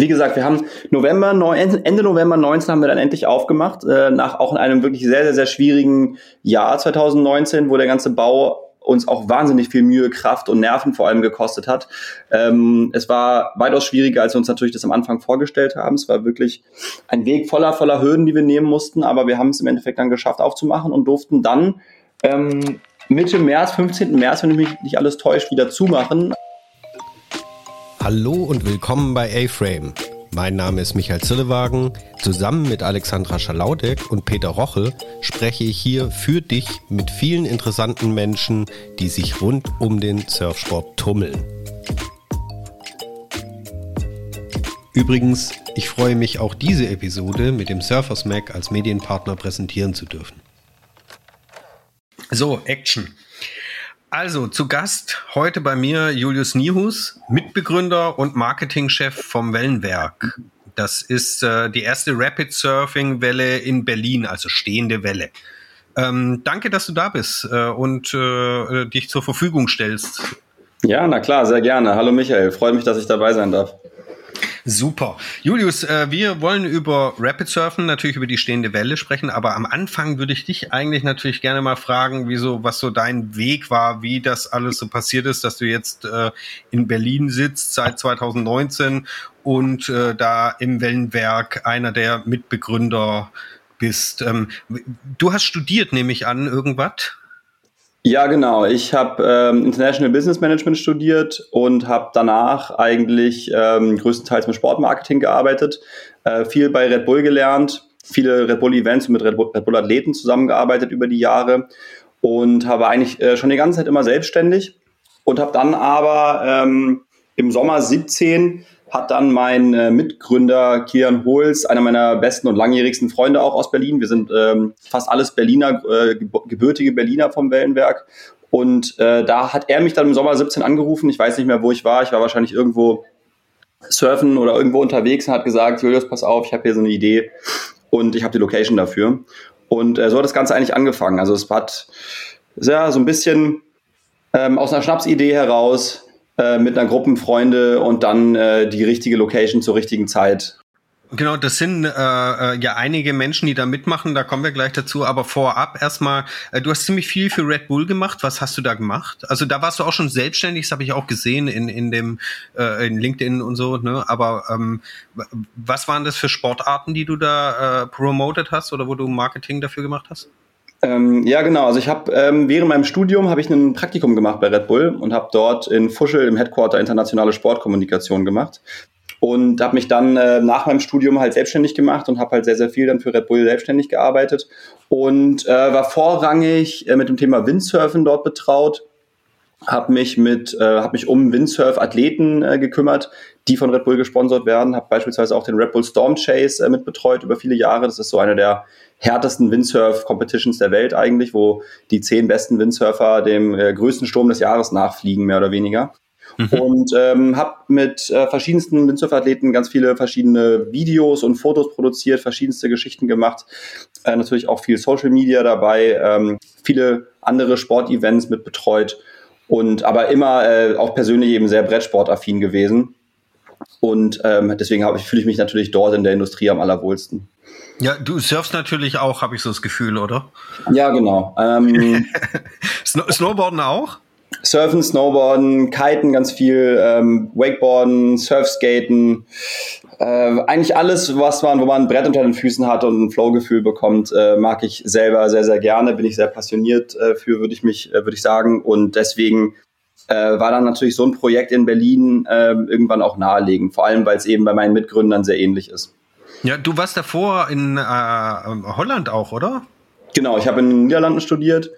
Wie gesagt, wir haben November, Ende November 19 haben wir dann endlich aufgemacht, äh, nach auch in einem wirklich sehr, sehr, sehr schwierigen Jahr 2019, wo der ganze Bau uns auch wahnsinnig viel Mühe, Kraft und Nerven vor allem gekostet hat. Ähm, es war weitaus schwieriger, als wir uns natürlich das am Anfang vorgestellt haben. Es war wirklich ein Weg voller, voller Hürden, die wir nehmen mussten, aber wir haben es im Endeffekt dann geschafft aufzumachen und durften dann ähm, Mitte März, 15. März, wenn mich nicht alles täuscht, wieder zumachen. Hallo und willkommen bei A-Frame. Mein Name ist Michael Zillewagen. Zusammen mit Alexandra Schalaudek und Peter Roche spreche ich hier für dich mit vielen interessanten Menschen, die sich rund um den Surfsport tummeln. Übrigens, ich freue mich auch diese Episode mit dem Surfers Mac als Medienpartner präsentieren zu dürfen. So, Action. Also zu Gast heute bei mir Julius Nihus, Mitbegründer und Marketingchef vom Wellenwerk. Das ist äh, die erste Rapid Surfing Welle in Berlin, also stehende Welle. Ähm, danke, dass du da bist äh, und äh, dich zur Verfügung stellst. Ja, na klar, sehr gerne. Hallo Michael, freut mich, dass ich dabei sein darf. Super. Julius, äh, wir wollen über Rapid Surfen, natürlich über die stehende Welle sprechen, aber am Anfang würde ich dich eigentlich natürlich gerne mal fragen, wieso, was so dein Weg war, wie das alles so passiert ist, dass du jetzt äh, in Berlin sitzt seit 2019 und äh, da im Wellenwerk einer der Mitbegründer bist. Ähm, du hast studiert, nehme ich an, irgendwas? Ja, genau. Ich habe ähm, International Business Management studiert und habe danach eigentlich ähm, größtenteils mit Sportmarketing gearbeitet, äh, viel bei Red Bull gelernt, viele Red Bull Events und mit Red Bull, Red Bull Athleten zusammengearbeitet über die Jahre und habe eigentlich äh, schon die ganze Zeit immer selbstständig und habe dann aber ähm, im Sommer 17 hat dann mein äh, Mitgründer Kian Hohls, einer meiner besten und langjährigsten Freunde auch aus Berlin. Wir sind ähm, fast alles Berliner, äh, gebürtige Berliner vom Wellenwerk. Und äh, da hat er mich dann im Sommer 17 angerufen. Ich weiß nicht mehr, wo ich war. Ich war wahrscheinlich irgendwo surfen oder irgendwo unterwegs und hat gesagt, Julius, pass auf, ich habe hier so eine Idee und ich habe die Location dafür. Und äh, so hat das Ganze eigentlich angefangen. Also es hat ja, so ein bisschen ähm, aus einer Schnapsidee heraus äh, mit einer Gruppe Freunde und dann äh, die richtige Location zur richtigen Zeit. Genau, das sind äh, äh, ja einige Menschen, die da mitmachen, da kommen wir gleich dazu. Aber vorab erstmal, äh, du hast ziemlich viel für Red Bull gemacht. Was hast du da gemacht? Also da warst du auch schon selbstständig, das habe ich auch gesehen in, in dem äh, in LinkedIn und so, ne? Aber ähm, was waren das für Sportarten, die du da äh, promoted hast oder wo du Marketing dafür gemacht hast? Ähm, ja, genau. Also ich habe ähm, während meinem Studium habe ich ein Praktikum gemacht bei Red Bull und habe dort in Fuschel im Headquarter internationale Sportkommunikation gemacht und habe mich dann äh, nach meinem Studium halt selbstständig gemacht und habe halt sehr sehr viel dann für Red Bull selbstständig gearbeitet und äh, war vorrangig äh, mit dem Thema Windsurfen dort betraut habe mich mit äh, habe mich um Windsurf Athleten äh, gekümmert, die von Red Bull gesponsert werden, habe beispielsweise auch den Red Bull Storm Chase äh, mitbetreut über viele Jahre. Das ist so eine der härtesten Windsurf-Competitions der Welt eigentlich, wo die zehn besten Windsurfer dem äh, größten Sturm des Jahres nachfliegen, mehr oder weniger. Mhm. Und ähm, habe mit äh, verschiedensten Windsurf-Athleten ganz viele verschiedene Videos und Fotos produziert, verschiedenste Geschichten gemacht. Äh, natürlich auch viel Social Media dabei, ähm, viele andere Sportevents mit betreut und aber immer äh, auch persönlich eben sehr Brettsportaffin gewesen. Und ähm, deswegen ich, fühle ich mich natürlich dort in der Industrie am allerwohlsten. Ja, du surfst natürlich auch, habe ich so das Gefühl, oder? Ja, genau. Ähm, Snowboarden auch? Surfen, Snowboarden, Kiten ganz viel, ähm, Wakeboarden, Surfskaten, äh, eigentlich alles, was man, wo man ein Brett unter den Füßen hat und ein Flowgefühl bekommt, äh, mag ich selber sehr, sehr gerne, bin ich sehr passioniert äh, für, würde ich mich, äh, würde ich sagen. Und deswegen äh, war dann natürlich so ein Projekt in Berlin äh, irgendwann auch naheliegend, vor allem weil es eben bei meinen Mitgründern sehr ähnlich ist. Ja, du warst davor in äh, Holland auch, oder? Genau, ich habe in den Niederlanden studiert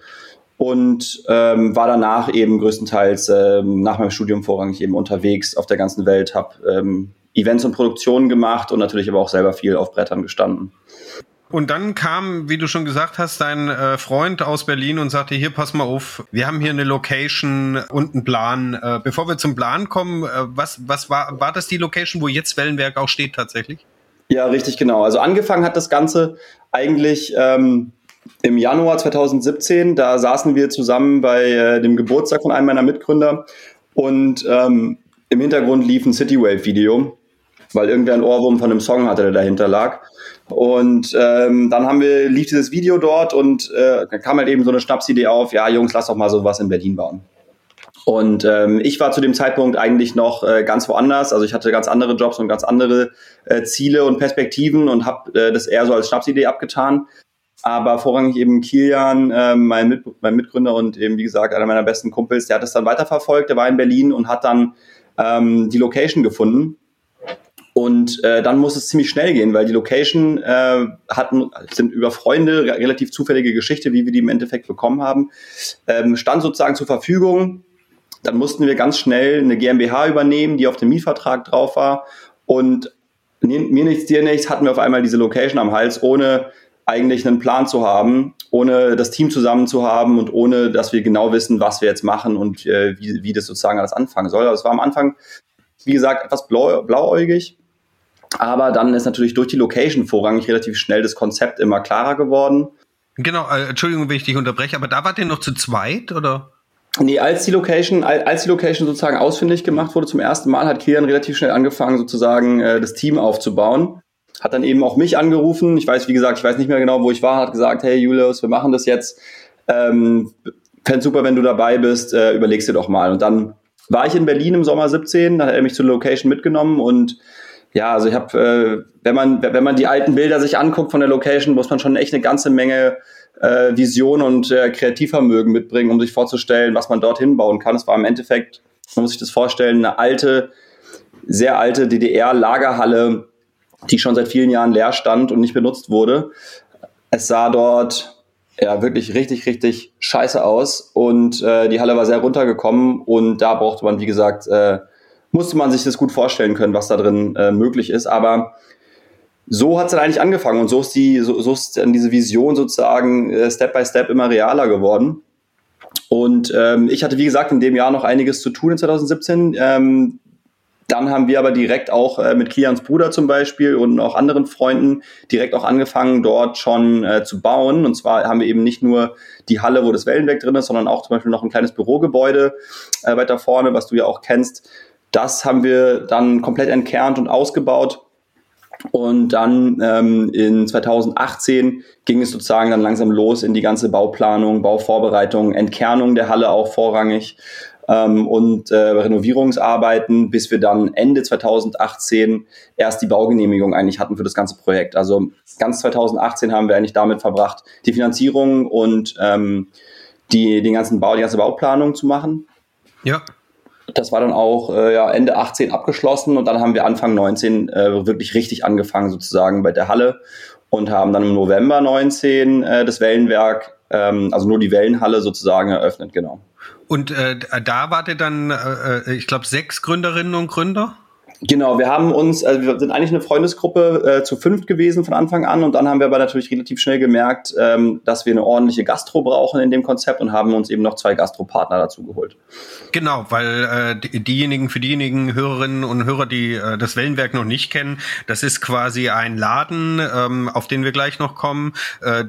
und ähm, war danach eben größtenteils ähm, nach meinem Studium vorrangig eben unterwegs auf der ganzen Welt, habe ähm, Events und Produktionen gemacht und natürlich aber auch selber viel auf Brettern gestanden. Und dann kam, wie du schon gesagt hast, dein äh, Freund aus Berlin und sagte, hier, pass mal auf, wir haben hier eine Location und einen Plan. Äh, bevor wir zum Plan kommen, äh, was, was war, war das die Location, wo jetzt Wellenwerk auch steht tatsächlich? Ja, richtig, genau. Also angefangen hat das Ganze eigentlich ähm, im Januar 2017, da saßen wir zusammen bei äh, dem Geburtstag von einem meiner Mitgründer und ähm, im Hintergrund lief ein Citywave-Video. weil irgendwer ein Ohrwurm von einem Song hatte, der dahinter lag. Und ähm, dann haben wir, lief dieses Video dort und äh, dann kam halt eben so eine Schnapsidee auf, ja Jungs, lass doch mal sowas in Berlin bauen. Und ähm, ich war zu dem Zeitpunkt eigentlich noch äh, ganz woanders. Also ich hatte ganz andere Jobs und ganz andere äh, Ziele und Perspektiven und habe äh, das eher so als Schnapsidee abgetan. Aber vorrangig eben Kilian, äh, mein, Mit mein Mitgründer und eben, wie gesagt, einer meiner besten Kumpels, der hat es dann weiterverfolgt, der war in Berlin und hat dann ähm, die Location gefunden. Und äh, dann muss es ziemlich schnell gehen, weil die Location äh, hatten, sind über Freunde, relativ zufällige Geschichte, wie wir die im Endeffekt bekommen haben, ähm, stand sozusagen zur Verfügung dann mussten wir ganz schnell eine GmbH übernehmen, die auf dem Mietvertrag drauf war. Und mir nichts, dir nichts, hatten wir auf einmal diese Location am Hals, ohne eigentlich einen Plan zu haben, ohne das Team zusammen zu haben und ohne, dass wir genau wissen, was wir jetzt machen und äh, wie, wie das sozusagen alles anfangen soll. Also es war am Anfang, wie gesagt, etwas blau, blauäugig. Aber dann ist natürlich durch die Location vorrangig relativ schnell das Konzept immer klarer geworden. Genau, äh, Entschuldigung, wenn ich dich unterbreche, aber da wart ihr noch zu zweit, oder? Nee, als die Location, als die Location sozusagen ausfindig gemacht wurde zum ersten Mal, hat Kilian relativ schnell angefangen, sozusagen äh, das Team aufzubauen. Hat dann eben auch mich angerufen. Ich weiß, wie gesagt, ich weiß nicht mehr genau, wo ich war, hat gesagt, hey Julius, wir machen das jetzt. Ähm, Fände super, wenn du dabei bist, äh, überlegst dir doch mal. Und dann war ich in Berlin im Sommer 17, dann hat er mich zur Location mitgenommen und ja, also ich habe, äh, wenn man wenn man die alten Bilder sich anguckt von der Location, muss man schon echt eine ganze Menge äh, Vision und äh, Kreativvermögen mitbringen, um sich vorzustellen, was man dorthin bauen kann. Es war im Endeffekt, man muss sich das vorstellen, eine alte, sehr alte DDR-Lagerhalle, die schon seit vielen Jahren leer stand und nicht benutzt wurde. Es sah dort ja wirklich richtig, richtig scheiße aus und äh, die Halle war sehr runtergekommen und da brauchte man, wie gesagt, äh, musste man sich das gut vorstellen können, was da drin äh, möglich ist. Aber so hat es dann eigentlich angefangen und so ist die, so, so ist dann diese Vision sozusagen äh, Step by Step immer realer geworden. Und ähm, ich hatte, wie gesagt, in dem Jahr noch einiges zu tun in 2017. Ähm, dann haben wir aber direkt auch äh, mit Kians Bruder zum Beispiel und auch anderen Freunden direkt auch angefangen, dort schon äh, zu bauen. Und zwar haben wir eben nicht nur die Halle, wo das Wellenweg drin ist, sondern auch zum Beispiel noch ein kleines Bürogebäude äh, weiter vorne, was du ja auch kennst. Das haben wir dann komplett entkernt und ausgebaut und dann ähm, in 2018 ging es sozusagen dann langsam los in die ganze Bauplanung, Bauvorbereitung, Entkernung der Halle auch vorrangig ähm, und äh, Renovierungsarbeiten, bis wir dann Ende 2018 erst die Baugenehmigung eigentlich hatten für das ganze Projekt. Also ganz 2018 haben wir eigentlich damit verbracht, die Finanzierung und ähm, die, den ganzen Bau, die ganze Bauplanung zu machen. Ja. Das war dann auch äh, ja, Ende 18 abgeschlossen und dann haben wir Anfang 19 äh, wirklich richtig angefangen sozusagen bei der Halle und haben dann im November 19 äh, das Wellenwerk, ähm, also nur die Wellenhalle sozusagen eröffnet, genau. Und äh, da wart ihr dann, äh, äh ich glaube, sechs Gründerinnen und Gründer? Genau, wir haben uns, also wir sind eigentlich eine Freundesgruppe äh, zu fünft gewesen von Anfang an und dann haben wir aber natürlich relativ schnell gemerkt, ähm, dass wir eine ordentliche Gastro brauchen in dem Konzept und haben uns eben noch zwei Gastropartner dazu geholt. Genau, weil äh, diejenigen, für diejenigen Hörerinnen und Hörer, die äh, das Wellenwerk noch nicht kennen, das ist quasi ein Laden, ähm, auf den wir gleich noch kommen. Äh,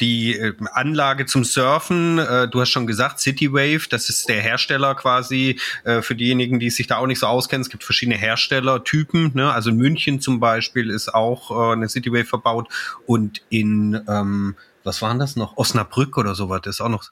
die äh, Anlage zum Surfen, äh, du hast schon gesagt, Citywave, das ist der Hersteller quasi äh, für diejenigen, die sich da auch nicht so auskennen. Es gibt verschiedene Herstellertypen, ne? also in München zum Beispiel ist auch äh, eine Citywave verbaut und in ähm, was waren das noch? Osnabrück oder sowas ist auch noch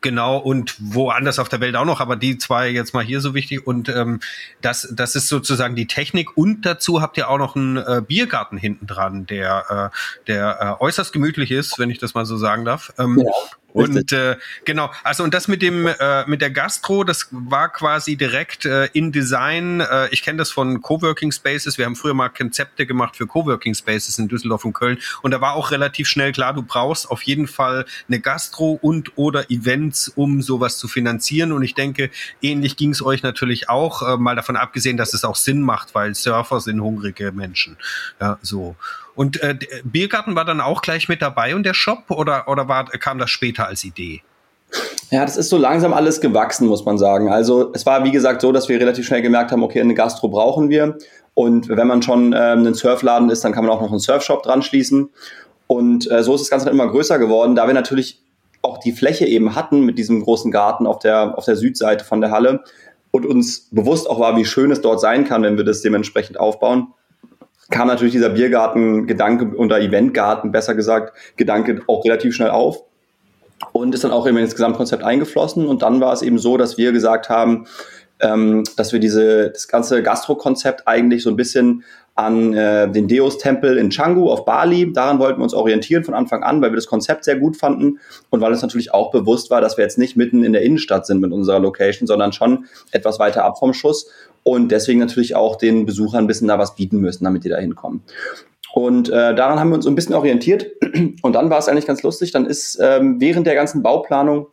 genau und woanders auf der Welt auch noch, aber die zwei jetzt mal hier so wichtig und ähm, das das ist sozusagen die Technik und dazu habt ihr auch noch einen äh, Biergarten hinten dran, der äh, der äh, äußerst gemütlich ist, wenn ich das mal so sagen darf. Ähm, ja. Und äh, genau, also und das mit dem äh, mit der Gastro, das war quasi direkt äh, in Design. Äh, ich kenne das von Coworking Spaces. Wir haben früher mal Konzepte gemacht für Coworking Spaces in Düsseldorf und Köln und da war auch relativ schnell klar, du brauchst auf jeden Fall eine Gastro und oder Events, um sowas zu finanzieren. Und ich denke, ähnlich ging es euch natürlich auch, äh, mal davon abgesehen, dass es auch Sinn macht, weil Surfer sind hungrige Menschen. Ja, so. Und äh, Biergarten war dann auch gleich mit dabei und der Shop oder, oder war, kam das später als Idee? Ja, das ist so langsam alles gewachsen, muss man sagen. Also es war, wie gesagt, so, dass wir relativ schnell gemerkt haben, okay, eine Gastro brauchen wir. Und wenn man schon ähm, ein Surfladen ist, dann kann man auch noch einen Surfshop dran schließen. Und äh, so ist das Ganze dann immer größer geworden, da wir natürlich auch die Fläche eben hatten mit diesem großen Garten auf der, auf der Südseite von der Halle und uns bewusst auch war, wie schön es dort sein kann, wenn wir das dementsprechend aufbauen kam natürlich dieser Biergarten-Gedanke oder Eventgarten, besser gesagt, Gedanke auch relativ schnell auf und ist dann auch eben ins Gesamtkonzept eingeflossen. Und dann war es eben so, dass wir gesagt haben, ähm, dass wir diese, das ganze Gastro-Konzept eigentlich so ein bisschen an äh, den Deus-Tempel in Canggu auf Bali. Daran wollten wir uns orientieren von Anfang an, weil wir das Konzept sehr gut fanden und weil uns natürlich auch bewusst war, dass wir jetzt nicht mitten in der Innenstadt sind mit unserer Location, sondern schon etwas weiter ab vom Schuss und deswegen natürlich auch den Besuchern ein bisschen da was bieten müssen, damit die da hinkommen. Und äh, daran haben wir uns so ein bisschen orientiert. Und dann war es eigentlich ganz lustig. Dann ist ähm, während der ganzen Bauplanung,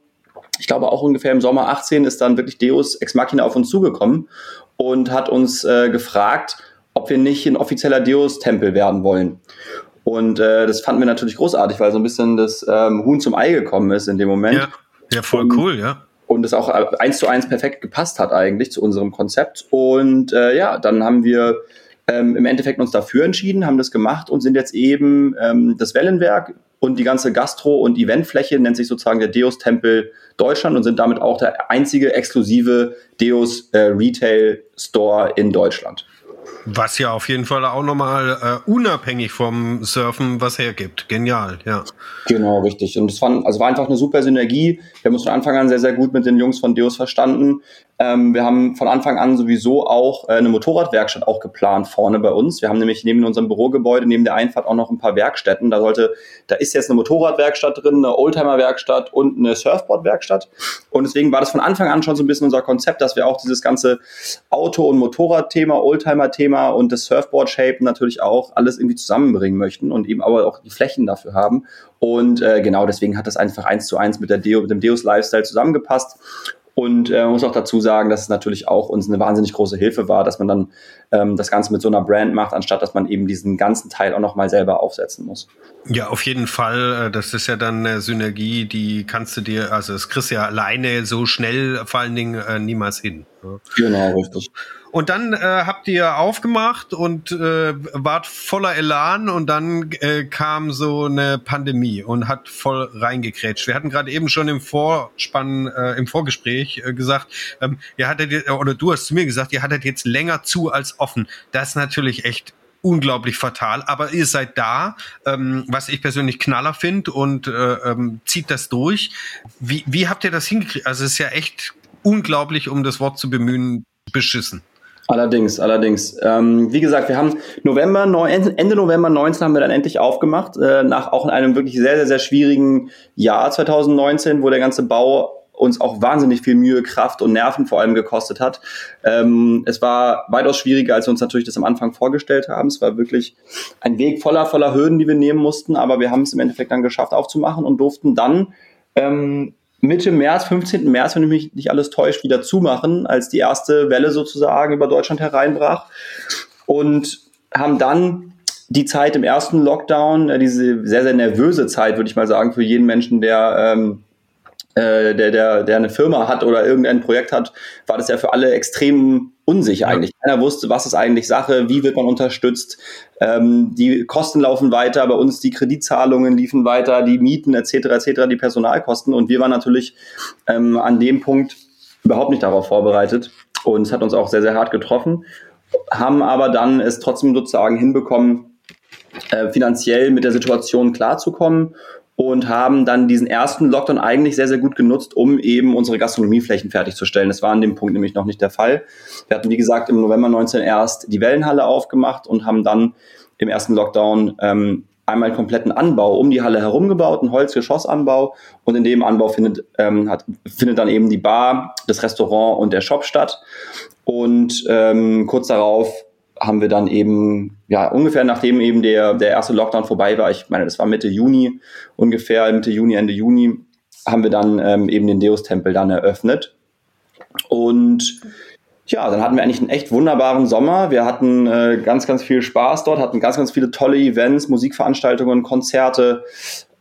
ich glaube auch ungefähr im Sommer 18, ist dann wirklich Deus Ex Machina auf uns zugekommen und hat uns äh, gefragt, ob wir nicht ein offizieller Deus-Tempel werden wollen. Und äh, das fanden wir natürlich großartig, weil so ein bisschen das ähm, Huhn zum Ei gekommen ist in dem Moment. Ja, ja voll und, cool, ja. Und es auch äh, eins zu eins perfekt gepasst hat eigentlich zu unserem Konzept. Und äh, ja, dann haben wir ähm, im Endeffekt uns dafür entschieden, haben das gemacht und sind jetzt eben ähm, das Wellenwerk und die ganze Gastro- und Eventfläche nennt sich sozusagen der Deus-Tempel Deutschland und sind damit auch der einzige exklusive Deus äh, Retail Store in Deutschland. Was ja auf jeden Fall auch nochmal äh, unabhängig vom Surfen was hergibt. Genial, ja. Genau, richtig. Und es war, also war einfach eine super Synergie. Wir haben uns von Anfang an sehr, sehr gut mit den Jungs von Deus verstanden. Ähm, wir haben von Anfang an sowieso auch äh, eine Motorradwerkstatt auch geplant vorne bei uns. Wir haben nämlich neben unserem Bürogebäude, neben der Einfahrt auch noch ein paar Werkstätten. Da sollte, da ist jetzt eine Motorradwerkstatt drin, eine Oldtimerwerkstatt und eine Surfboardwerkstatt. Und deswegen war das von Anfang an schon so ein bisschen unser Konzept, dass wir auch dieses ganze Auto- und Motorradthema, Oldtimer-Thema und das Surfboard-Shape natürlich auch alles irgendwie zusammenbringen möchten und eben aber auch die Flächen dafür haben. Und äh, genau deswegen hat das einfach eins zu eins mit, der Deo, mit dem Deus Lifestyle zusammengepasst. Und äh, muss auch dazu sagen, dass es natürlich auch uns eine wahnsinnig große Hilfe war, dass man dann ähm, das Ganze mit so einer Brand macht, anstatt dass man eben diesen ganzen Teil auch nochmal selber aufsetzen muss. Ja, auf jeden Fall. Äh, das ist ja dann eine Synergie, die kannst du dir, also das kriegst du ja alleine so schnell vor allen Dingen äh, niemals hin. Genau, richtig. Und dann äh, habt ihr aufgemacht und äh, wart voller Elan und dann äh, kam so eine Pandemie und hat voll reingekrätscht. Wir hatten gerade eben schon im Vorspann, äh, im Vorgespräch äh, gesagt, ähm, ihr hattet, oder du hast zu mir gesagt, ihr hattet jetzt länger zu als offen. Das ist natürlich echt unglaublich fatal, aber ihr seid da, ähm, was ich persönlich knaller finde und äh, ähm, zieht das durch. Wie, wie habt ihr das hingekriegt? Also es ist ja echt unglaublich, um das Wort zu bemühen, beschissen. Allerdings, allerdings. Ähm, wie gesagt, wir haben November, Ende November 19 haben wir dann endlich aufgemacht, äh, nach auch in einem wirklich sehr, sehr, sehr schwierigen Jahr 2019, wo der ganze Bau uns auch wahnsinnig viel Mühe, Kraft und Nerven vor allem gekostet hat. Ähm, es war weitaus schwieriger, als wir uns natürlich das am Anfang vorgestellt haben. Es war wirklich ein Weg voller, voller Hürden, die wir nehmen mussten, aber wir haben es im Endeffekt dann geschafft aufzumachen und durften dann ähm, Mitte März, 15. März, wenn ich mich nicht alles täuscht, wieder zumachen, als die erste Welle sozusagen über Deutschland hereinbrach. Und haben dann die Zeit im ersten Lockdown, äh, diese sehr, sehr nervöse Zeit, würde ich mal sagen, für jeden Menschen, der ähm, äh, der, der, der eine Firma hat oder irgendein Projekt hat, war das ja für alle extrem unsicher ja. eigentlich. Keiner wusste, was ist eigentlich Sache, wie wird man unterstützt. Ähm, die Kosten laufen weiter, bei uns die Kreditzahlungen liefen weiter, die Mieten etc. etc. die Personalkosten und wir waren natürlich ähm, an dem Punkt überhaupt nicht darauf vorbereitet und es hat uns auch sehr sehr hart getroffen, haben aber dann es trotzdem sozusagen hinbekommen, äh, finanziell mit der Situation klarzukommen und haben dann diesen ersten Lockdown eigentlich sehr, sehr gut genutzt, um eben unsere Gastronomieflächen fertigzustellen. Das war an dem Punkt nämlich noch nicht der Fall. Wir hatten, wie gesagt, im November 19 erst die Wellenhalle aufgemacht und haben dann im ersten Lockdown ähm, einmal einen kompletten Anbau um die Halle herum gebaut, einen Holzgeschossanbau und in dem Anbau findet, ähm, hat, findet dann eben die Bar, das Restaurant und der Shop statt. Und ähm, kurz darauf haben wir dann eben, ja, ungefähr nachdem eben der, der erste Lockdown vorbei war, ich meine, das war Mitte Juni, ungefähr Mitte Juni, Ende Juni, haben wir dann ähm, eben den Deus-Tempel dann eröffnet. Und ja, dann hatten wir eigentlich einen echt wunderbaren Sommer. Wir hatten äh, ganz, ganz viel Spaß dort, hatten ganz, ganz viele tolle Events, Musikveranstaltungen, Konzerte,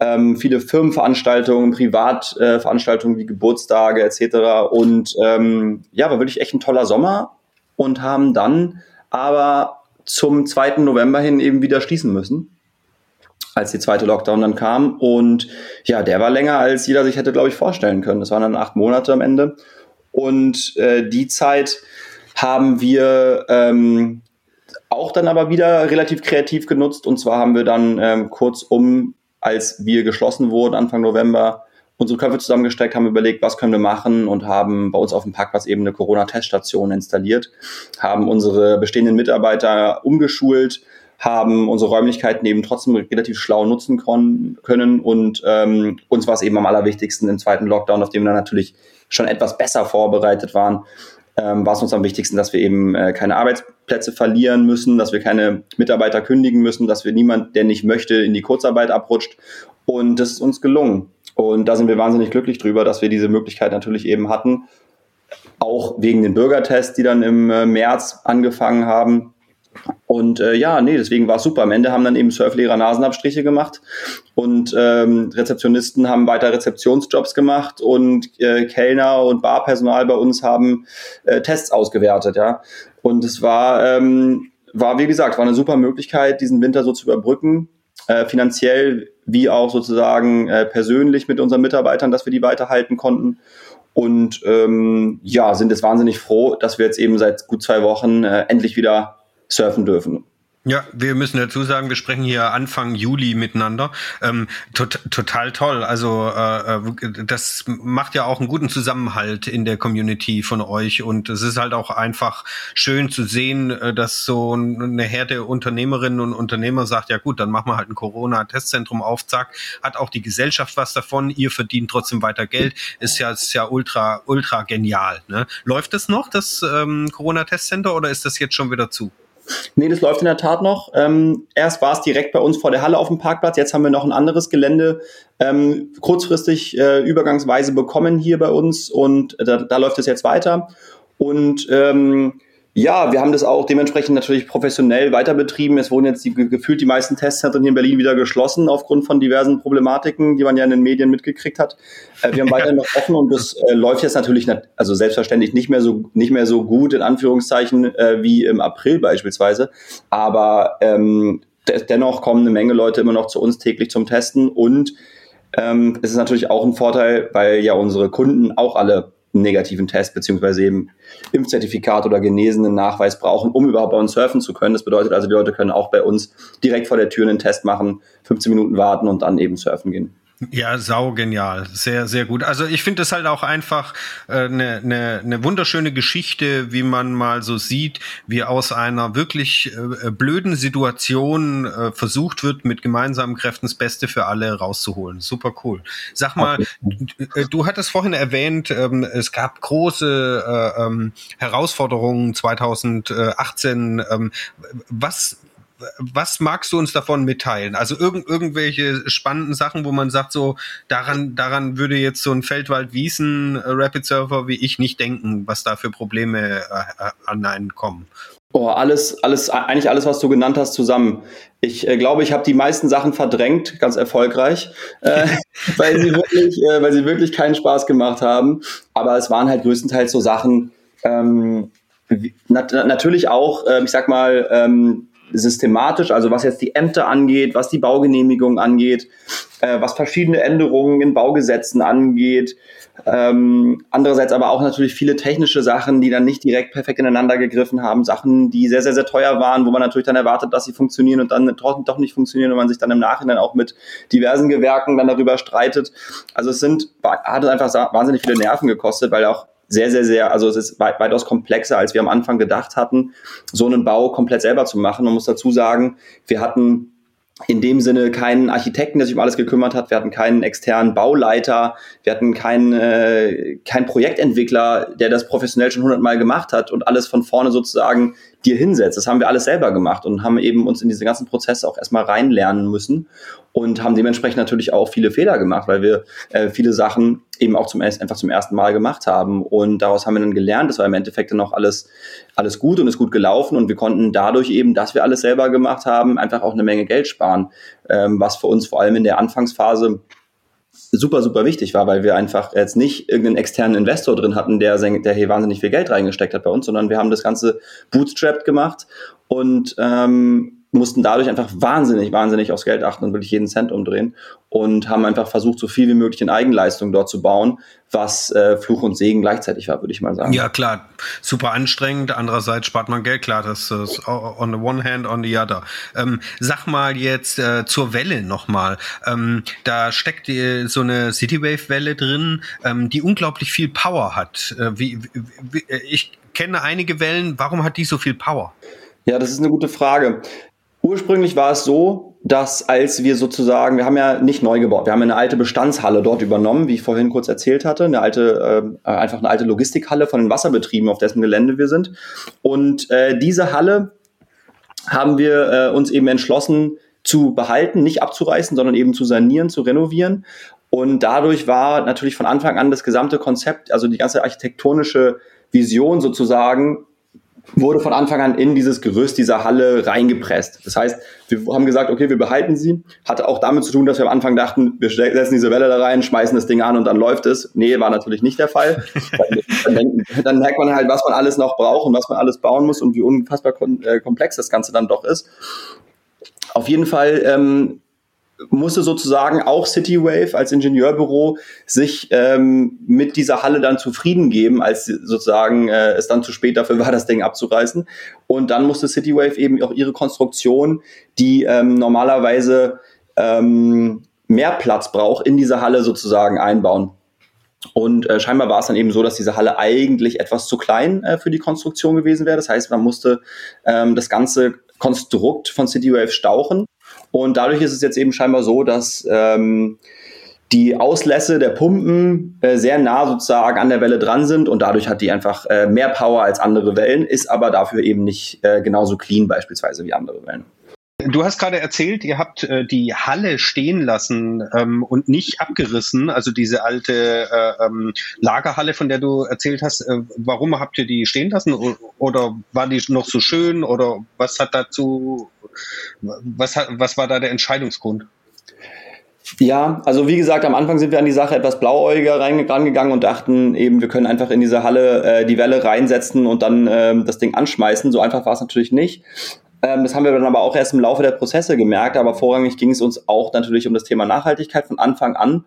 ähm, viele Firmenveranstaltungen, Privatveranstaltungen äh, wie Geburtstage etc. Und ähm, ja, war wirklich echt ein toller Sommer und haben dann aber zum 2. November hin eben wieder schließen müssen, als die zweite Lockdown dann kam. Und ja, der war länger, als jeder sich hätte, glaube ich, vorstellen können. Das waren dann acht Monate am Ende. Und äh, die Zeit haben wir ähm, auch dann aber wieder relativ kreativ genutzt. Und zwar haben wir dann ähm, kurz um, als wir geschlossen wurden, Anfang November, unsere Köpfe zusammengesteckt, haben überlegt, was können wir machen und haben bei uns auf dem Parkplatz eben eine Corona-Teststation installiert, haben unsere bestehenden Mitarbeiter umgeschult, haben unsere Räumlichkeiten eben trotzdem relativ schlau nutzen können und ähm, uns war es eben am allerwichtigsten im zweiten Lockdown, auf dem wir dann natürlich schon etwas besser vorbereitet waren, ähm, war es uns am wichtigsten, dass wir eben äh, keine Arbeitsplätze verlieren müssen, dass wir keine Mitarbeiter kündigen müssen, dass wir niemand, der nicht möchte, in die Kurzarbeit abrutscht. Und das ist uns gelungen. Und da sind wir wahnsinnig glücklich drüber, dass wir diese Möglichkeit natürlich eben hatten. Auch wegen den Bürgertests, die dann im äh, März angefangen haben. Und äh, ja, nee, deswegen war es super. Am Ende haben dann eben Surflehrer Nasenabstriche gemacht und ähm, Rezeptionisten haben weiter Rezeptionsjobs gemacht und äh, Kellner und Barpersonal bei uns haben äh, Tests ausgewertet, ja. Und es war, ähm, war, wie gesagt, war eine super Möglichkeit, diesen Winter so zu überbrücken, äh, finanziell wie auch sozusagen äh, persönlich mit unseren Mitarbeitern, dass wir die weiterhalten konnten. Und ähm, ja, sind jetzt wahnsinnig froh, dass wir jetzt eben seit gut zwei Wochen äh, endlich wieder surfen dürfen. Ja, wir müssen dazu sagen, wir sprechen hier Anfang Juli miteinander. Ähm, tot, total toll. Also äh, äh, das macht ja auch einen guten Zusammenhalt in der Community von euch und es ist halt auch einfach schön zu sehen, äh, dass so eine Herde Unternehmerinnen und Unternehmer sagt, ja gut, dann machen wir halt ein Corona-Testzentrum auf, zack, hat auch die Gesellschaft was davon, ihr verdient trotzdem weiter Geld, ist ja, ist ja ultra, ultra genial. Ne? Läuft das noch, das ähm, Corona-Testcenter, oder ist das jetzt schon wieder zu? Nee, das läuft in der Tat noch. Ähm, erst war es direkt bei uns vor der Halle auf dem Parkplatz, jetzt haben wir noch ein anderes Gelände ähm, kurzfristig äh, übergangsweise bekommen hier bei uns und da, da läuft es jetzt weiter. Und ähm, ja, wir haben das auch dementsprechend natürlich professionell weiter betrieben. Es wurden jetzt die, gefühlt die meisten Testzentren hier in Berlin wieder geschlossen aufgrund von diversen Problematiken, die man ja in den Medien mitgekriegt hat. Äh, wir haben weiterhin noch offen und das äh, läuft jetzt natürlich, also selbstverständlich nicht mehr so nicht mehr so gut in Anführungszeichen äh, wie im April beispielsweise. Aber ähm, dennoch kommen eine Menge Leute immer noch zu uns täglich zum Testen und ähm, es ist natürlich auch ein Vorteil, weil ja unsere Kunden auch alle negativen Test beziehungsweise eben Impfzertifikat oder genesenen Nachweis brauchen, um überhaupt bei uns surfen zu können. Das bedeutet also, die Leute können auch bei uns direkt vor der Tür einen Test machen, 15 Minuten warten und dann eben surfen gehen. Ja, sau genial. Sehr, sehr gut. Also ich finde es halt auch einfach eine äh, ne, ne, ne wunderschöne Geschichte, wie man mal so sieht, wie aus einer wirklich äh, äh, blöden Situation äh, versucht wird, mit gemeinsamen Kräften das Beste für alle rauszuholen. Super cool. Sag mal, okay. du hattest vorhin erwähnt, ähm, es gab große äh, ähm, Herausforderungen 2018. Ähm, was was magst du uns davon mitteilen? Also irgend, irgendwelche spannenden Sachen, wo man sagt, so daran, daran würde jetzt so ein Feldwald-Wiesen äh, wie ich nicht denken, was da für Probleme äh, äh an einen kommen. Oh, alles, alles, eigentlich alles, was du genannt hast, zusammen. Ich äh, glaube, ich habe die meisten Sachen verdrängt, ganz erfolgreich, äh, weil sie wirklich, äh, weil sie wirklich keinen Spaß gemacht haben. Aber es waren halt größtenteils so Sachen. Ähm, nat natürlich auch, äh, ich sag mal, ähm, systematisch, also was jetzt die Ämter angeht, was die Baugenehmigung angeht, äh, was verschiedene Änderungen in Baugesetzen angeht. Ähm, andererseits aber auch natürlich viele technische Sachen, die dann nicht direkt perfekt ineinander gegriffen haben, Sachen, die sehr, sehr, sehr teuer waren, wo man natürlich dann erwartet, dass sie funktionieren und dann doch nicht funktionieren und man sich dann im Nachhinein auch mit diversen Gewerken dann darüber streitet. Also es sind, hat einfach wahnsinnig viele Nerven gekostet, weil auch sehr, sehr, sehr, also es ist weit, weitaus komplexer, als wir am Anfang gedacht hatten, so einen Bau komplett selber zu machen. Man muss dazu sagen, wir hatten in dem Sinne keinen Architekten, der sich um alles gekümmert hat. Wir hatten keinen externen Bauleiter. Wir hatten keinen, äh, keinen Projektentwickler, der das professionell schon hundertmal gemacht hat und alles von vorne sozusagen dir hinsetzt. Das haben wir alles selber gemacht und haben eben uns in diese ganzen Prozesse auch erstmal reinlernen müssen und haben dementsprechend natürlich auch viele Fehler gemacht, weil wir äh, viele Sachen eben auch zum einfach zum ersten Mal gemacht haben und daraus haben wir dann gelernt. Das war im Endeffekt dann auch alles alles gut und ist gut gelaufen und wir konnten dadurch eben, dass wir alles selber gemacht haben, einfach auch eine Menge Geld sparen, ähm, was für uns vor allem in der Anfangsphase super, super wichtig war, weil wir einfach jetzt nicht irgendeinen externen Investor drin hatten, der, der hier wahnsinnig viel Geld reingesteckt hat bei uns, sondern wir haben das Ganze bootstrapped gemacht und ähm, mussten dadurch einfach wahnsinnig, wahnsinnig aufs Geld achten und wirklich jeden Cent umdrehen und haben einfach versucht, so viel wie möglich in Eigenleistung dort zu bauen, was äh, Fluch und Segen gleichzeitig war, würde ich mal sagen. Ja, klar, super anstrengend. Andererseits spart man Geld, klar, das ist on the one hand, on the other. Ähm, sag mal jetzt äh, zur Welle nochmal. Ähm, da steckt äh, so eine Citywave-Welle drin, ähm, die unglaublich viel Power hat. Äh, wie, wie, ich kenne einige Wellen, warum hat die so viel Power? Ja, das ist eine gute Frage. Ursprünglich war es so, dass als wir sozusagen, wir haben ja nicht neu gebaut, wir haben eine alte Bestandshalle dort übernommen, wie ich vorhin kurz erzählt hatte, eine alte, äh, einfach eine alte Logistikhalle von den Wasserbetrieben, auf dessen Gelände wir sind. Und äh, diese Halle haben wir äh, uns eben entschlossen zu behalten, nicht abzureißen, sondern eben zu sanieren, zu renovieren. Und dadurch war natürlich von Anfang an das gesamte Konzept, also die ganze architektonische Vision sozusagen wurde von Anfang an in dieses Gerüst dieser Halle reingepresst. Das heißt, wir haben gesagt, okay, wir behalten sie. Hatte auch damit zu tun, dass wir am Anfang dachten, wir setzen diese Welle da rein, schmeißen das Ding an und dann läuft es. Nee, war natürlich nicht der Fall. dann, dann, merkt man halt, was man alles noch braucht und was man alles bauen muss und wie unfassbar äh, komplex das Ganze dann doch ist. Auf jeden Fall ähm, musste sozusagen auch CityWave als Ingenieurbüro sich ähm, mit dieser Halle dann zufrieden geben, als sozusagen äh, es dann zu spät dafür war, das Ding abzureißen. Und dann musste CityWave eben auch ihre Konstruktion, die ähm, normalerweise ähm, mehr Platz braucht, in diese Halle sozusagen einbauen. Und äh, scheinbar war es dann eben so, dass diese Halle eigentlich etwas zu klein äh, für die Konstruktion gewesen wäre. Das heißt, man musste ähm, das ganze Konstrukt von CityWave stauchen und dadurch ist es jetzt eben scheinbar so, dass ähm, die Auslässe der Pumpen äh, sehr nah sozusagen an der Welle dran sind und dadurch hat die einfach äh, mehr Power als andere Wellen, ist aber dafür eben nicht äh, genauso clean beispielsweise wie andere Wellen. Du hast gerade erzählt, ihr habt äh, die Halle stehen lassen ähm, und nicht abgerissen, also diese alte äh, ähm, Lagerhalle, von der du erzählt hast. Äh, warum habt ihr die stehen lassen? Oder war die noch so schön? Oder was hat dazu, was, hat, was war da der Entscheidungsgrund? Ja, also wie gesagt, am Anfang sind wir an die Sache etwas blauäugiger reingegangen und dachten eben, wir können einfach in diese Halle äh, die Welle reinsetzen und dann äh, das Ding anschmeißen. So einfach war es natürlich nicht. Ähm, das haben wir dann aber auch erst im Laufe der Prozesse gemerkt, aber vorrangig ging es uns auch natürlich um das Thema Nachhaltigkeit von Anfang an.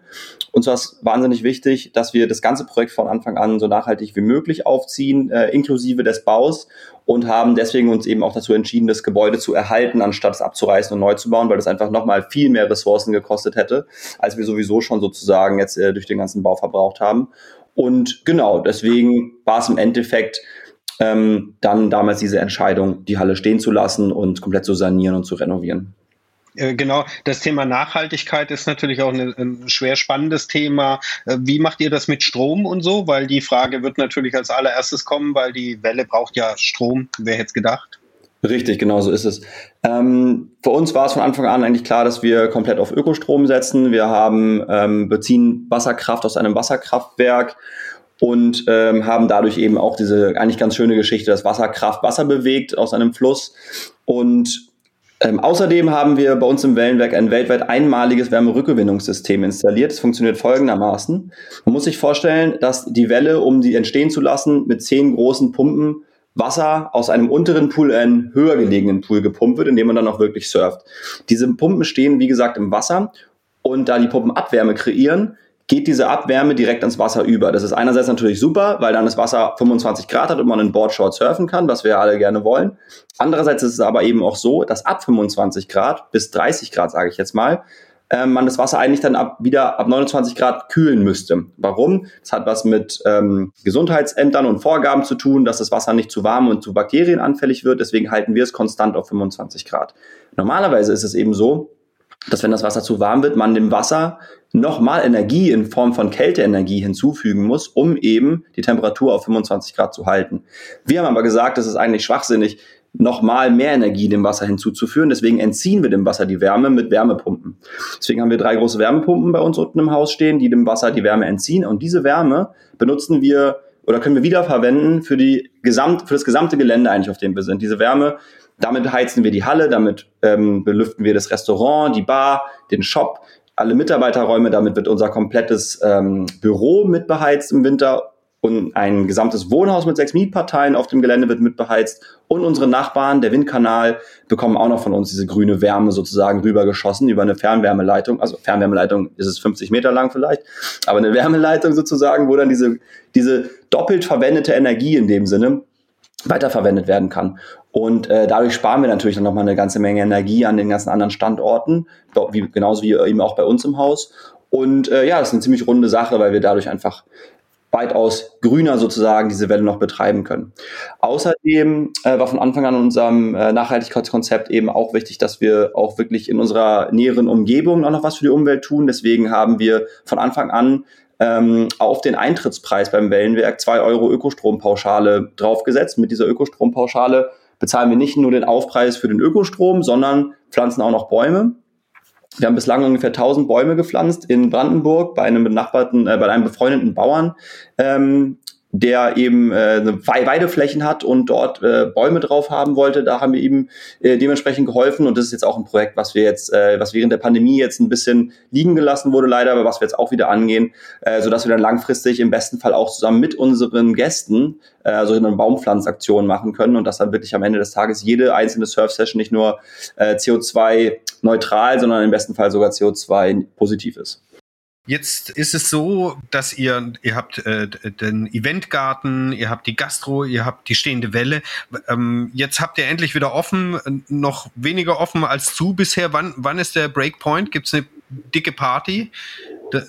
Uns war es wahnsinnig wichtig, dass wir das ganze Projekt von Anfang an so nachhaltig wie möglich aufziehen, äh, inklusive des Baus und haben deswegen uns eben auch dazu entschieden, das Gebäude zu erhalten, anstatt es abzureißen und neu zu bauen, weil das einfach nochmal viel mehr Ressourcen gekostet hätte, als wir sowieso schon sozusagen jetzt äh, durch den ganzen Bau verbraucht haben. Und genau, deswegen war es im Endeffekt ähm, dann damals diese Entscheidung, die Halle stehen zu lassen und komplett zu sanieren und zu renovieren. Äh, genau, das Thema Nachhaltigkeit ist natürlich auch eine, ein schwer spannendes Thema. Äh, wie macht ihr das mit Strom und so? Weil die Frage wird natürlich als allererstes kommen, weil die Welle braucht ja Strom. Wer hätte es gedacht? Richtig, genau so ist es. Ähm, für uns war es von Anfang an eigentlich klar, dass wir komplett auf Ökostrom setzen. Wir haben ähm, beziehen Wasserkraft aus einem Wasserkraftwerk und ähm, haben dadurch eben auch diese eigentlich ganz schöne Geschichte, dass Wasserkraft Wasser bewegt aus einem Fluss. Und ähm, außerdem haben wir bei uns im Wellenwerk ein weltweit einmaliges Wärmerückgewinnungssystem installiert. Es funktioniert folgendermaßen. Man muss sich vorstellen, dass die Welle, um die entstehen zu lassen, mit zehn großen Pumpen Wasser aus einem unteren Pool in einen höher gelegenen Pool gepumpt wird, in dem man dann auch wirklich surft. Diese Pumpen stehen, wie gesagt, im Wasser und da die Pumpen Abwärme kreieren, geht diese Abwärme direkt ins Wasser über. Das ist einerseits natürlich super, weil dann das Wasser 25 Grad hat und man in Boardshort surfen kann, was wir ja alle gerne wollen. Andererseits ist es aber eben auch so, dass ab 25 Grad bis 30 Grad, sage ich jetzt mal, äh, man das Wasser eigentlich dann ab, wieder ab 29 Grad kühlen müsste. Warum? Das hat was mit ähm, Gesundheitsämtern und Vorgaben zu tun, dass das Wasser nicht zu warm und zu Bakterien anfällig wird. Deswegen halten wir es konstant auf 25 Grad. Normalerweise ist es eben so, dass wenn das Wasser zu warm wird, man dem Wasser nochmal Energie in Form von Kälteenergie hinzufügen muss, um eben die Temperatur auf 25 Grad zu halten. Wir haben aber gesagt, es ist eigentlich schwachsinnig, nochmal mehr Energie dem Wasser hinzuzuführen. Deswegen entziehen wir dem Wasser die Wärme mit Wärmepumpen. Deswegen haben wir drei große Wärmepumpen bei uns unten im Haus stehen, die dem Wasser die Wärme entziehen. Und diese Wärme benutzen wir oder können wir wiederverwenden für die gesamt, für das gesamte Gelände eigentlich, auf dem wir sind. Diese Wärme damit heizen wir die Halle, damit ähm, belüften wir das Restaurant, die Bar, den Shop, alle Mitarbeiterräume. Damit wird unser komplettes ähm, Büro mitbeheizt im Winter und ein gesamtes Wohnhaus mit sechs Mietparteien auf dem Gelände wird mitbeheizt und unsere Nachbarn, der Windkanal, bekommen auch noch von uns diese grüne Wärme sozusagen rübergeschossen über eine Fernwärmeleitung. Also Fernwärmeleitung ist es 50 Meter lang vielleicht, aber eine Wärmeleitung sozusagen, wo dann diese, diese doppelt verwendete Energie in dem Sinne weiterverwendet werden kann. Und äh, dadurch sparen wir natürlich dann nochmal eine ganze Menge Energie an den ganzen anderen Standorten, wie, genauso wie eben auch bei uns im Haus. Und äh, ja, das ist eine ziemlich runde Sache, weil wir dadurch einfach weitaus grüner sozusagen diese Welle noch betreiben können. Außerdem äh, war von Anfang an in unserem äh, Nachhaltigkeitskonzept eben auch wichtig, dass wir auch wirklich in unserer näheren Umgebung auch noch was für die Umwelt tun. Deswegen haben wir von Anfang an ähm, auf den Eintrittspreis beim Wellenwerk zwei Euro Ökostrompauschale draufgesetzt. Mit dieser Ökostrompauschale bezahlen wir nicht nur den Aufpreis für den Ökostrom, sondern pflanzen auch noch Bäume. Wir haben bislang ungefähr 1000 Bäume gepflanzt in Brandenburg bei einem benachbarten, äh, bei einem befreundeten Bauern. Ähm, der eben äh, Weideflächen hat und dort äh, Bäume drauf haben wollte. Da haben wir ihm äh, dementsprechend geholfen und das ist jetzt auch ein Projekt, was wir jetzt, äh, was während der Pandemie jetzt ein bisschen liegen gelassen wurde leider, aber was wir jetzt auch wieder angehen, äh, so dass wir dann langfristig im besten Fall auch zusammen mit unseren Gästen äh, also eine Baumpflanzaktion machen können und dass dann wirklich am Ende des Tages jede einzelne Surf-Session nicht nur äh, CO2 neutral, sondern im besten Fall sogar CO2 positiv ist. Jetzt ist es so, dass ihr, ihr habt äh, den Eventgarten, ihr habt die Gastro, ihr habt die stehende Welle. Ähm, jetzt habt ihr endlich wieder offen, noch weniger offen als zu bisher. Wann, wann ist der Breakpoint? Gibt es eine dicke Party?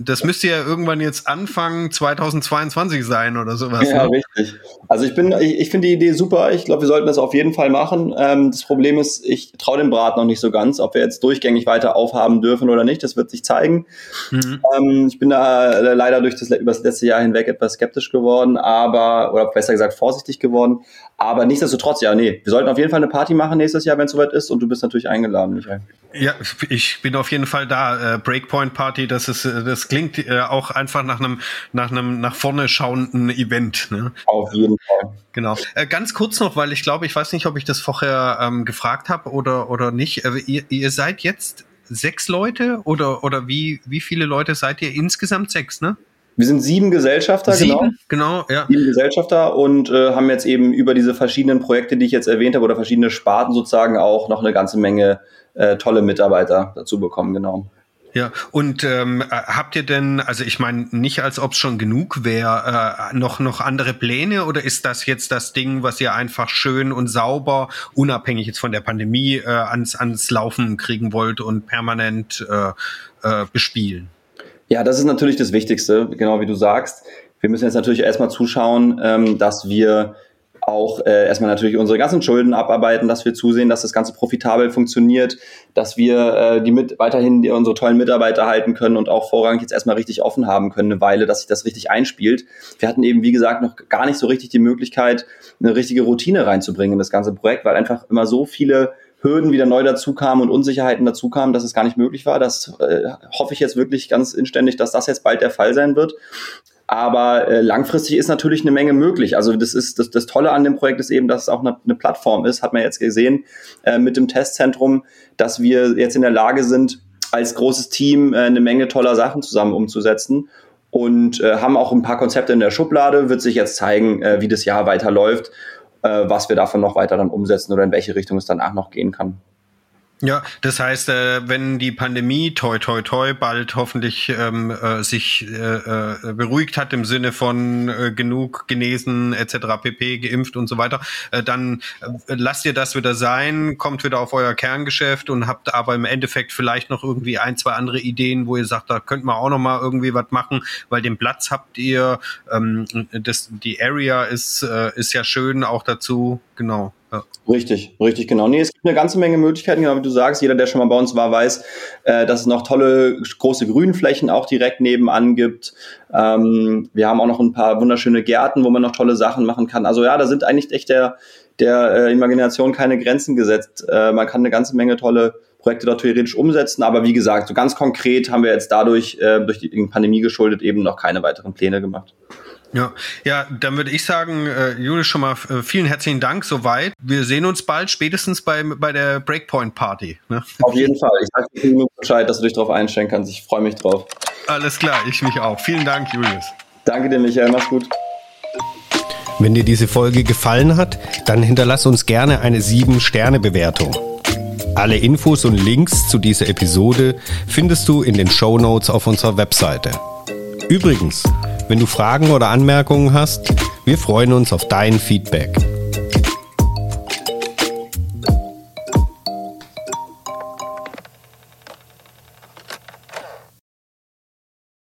das müsste ja irgendwann jetzt Anfang 2022 sein oder sowas. Ja, ne? richtig. Also ich bin, ich, ich finde die Idee super. Ich glaube, wir sollten das auf jeden Fall machen. Ähm, das Problem ist, ich traue dem Brat noch nicht so ganz, ob wir jetzt durchgängig weiter aufhaben dürfen oder nicht. Das wird sich zeigen. Mhm. Ähm, ich bin da äh, leider durch das, über das letzte Jahr hinweg etwas skeptisch geworden, aber, oder besser gesagt vorsichtig geworden. Aber nichtsdestotrotz, ja, nee, wir sollten auf jeden Fall eine Party machen nächstes Jahr, wenn es soweit ist. Und du bist natürlich eingeladen, Michael. Ja, ich bin auf jeden Fall da. Äh, Breakpoint Party, das ist, das klingt äh, auch einfach nach einem, nach einem nach vorne schauenden Event. Ne? Auf jeden Fall. Genau. Äh, ganz kurz noch, weil ich glaube, ich weiß nicht, ob ich das vorher ähm, gefragt habe oder oder nicht. Äh, ihr, ihr seid jetzt sechs Leute oder oder wie wie viele Leute seid ihr insgesamt? Sechs, ne? Wir sind sieben Gesellschafter, sieben, genau. genau, ja. Sieben Gesellschafter und äh, haben jetzt eben über diese verschiedenen Projekte, die ich jetzt erwähnt habe, oder verschiedene Sparten sozusagen auch noch eine ganze Menge äh, tolle Mitarbeiter dazu bekommen, genau. Ja, und ähm, äh, habt ihr denn, also ich meine, nicht als ob es schon genug wäre, äh, noch, noch andere Pläne oder ist das jetzt das Ding, was ihr einfach schön und sauber, unabhängig jetzt von der Pandemie, äh, ans, ans Laufen kriegen wollt und permanent äh, äh, bespielen? Ja, das ist natürlich das Wichtigste, genau wie du sagst. Wir müssen jetzt natürlich erstmal zuschauen, ähm, dass wir auch äh, erstmal natürlich unsere ganzen Schulden abarbeiten, dass wir zusehen, dass das Ganze profitabel funktioniert, dass wir äh, die mit weiterhin die, unsere tollen Mitarbeiter halten können und auch vorrangig jetzt erstmal richtig offen haben können, eine Weile, dass sich das richtig einspielt. Wir hatten eben, wie gesagt, noch gar nicht so richtig die Möglichkeit, eine richtige Routine reinzubringen in das ganze Projekt, weil einfach immer so viele Hürden wieder neu dazukamen und Unsicherheiten dazukamen, dass es gar nicht möglich war. Das äh, hoffe ich jetzt wirklich ganz inständig, dass das jetzt bald der Fall sein wird. Aber äh, langfristig ist natürlich eine Menge möglich. Also das ist das, das Tolle an dem Projekt ist eben, dass es auch eine, eine Plattform ist, hat man jetzt gesehen äh, mit dem Testzentrum, dass wir jetzt in der Lage sind, als großes Team äh, eine Menge toller Sachen zusammen umzusetzen und äh, haben auch ein paar Konzepte in der Schublade. Wird sich jetzt zeigen, äh, wie das Jahr weiterläuft, äh, was wir davon noch weiter dann umsetzen oder in welche Richtung es danach noch gehen kann. Ja, das heißt, äh, wenn die Pandemie toi toi toi bald hoffentlich ähm, äh, sich äh, äh, beruhigt hat im Sinne von äh, genug genesen etc. pp geimpft und so weiter, äh, dann äh, lasst ihr das wieder sein, kommt wieder auf euer Kerngeschäft und habt aber im Endeffekt vielleicht noch irgendwie ein zwei andere Ideen, wo ihr sagt, da könnt man auch noch mal irgendwie was machen, weil den Platz habt ihr, ähm, das die Area ist äh, ist ja schön auch dazu, genau. Richtig, richtig, genau. Nee, es gibt eine ganze Menge Möglichkeiten, genau wie du sagst. Jeder, der schon mal bei uns war, weiß, äh, dass es noch tolle große Grünflächen auch direkt nebenan gibt. Ähm, wir haben auch noch ein paar wunderschöne Gärten, wo man noch tolle Sachen machen kann. Also ja, da sind eigentlich echt der, der äh, Imagination keine Grenzen gesetzt. Äh, man kann eine ganze Menge tolle Projekte dort theoretisch umsetzen. Aber wie gesagt, so ganz konkret haben wir jetzt dadurch, äh, durch die Pandemie geschuldet, eben noch keine weiteren Pläne gemacht. Ja, ja, dann würde ich sagen, äh, Julius, schon mal äh, vielen herzlichen Dank soweit. Wir sehen uns bald, spätestens bei, bei der Breakpoint-Party. Ne? Auf jeden Fall. Ich sage dir Bescheid, dass du dich darauf einstellen kannst. Ich freue mich drauf. Alles klar, ich mich auch. Vielen Dank, Julius. Danke dir, Michael. Mach's gut. Wenn dir diese Folge gefallen hat, dann hinterlass uns gerne eine 7-Sterne-Bewertung. Alle Infos und Links zu dieser Episode findest du in den Show Notes auf unserer Webseite. Übrigens, wenn du Fragen oder Anmerkungen hast, wir freuen uns auf dein Feedback.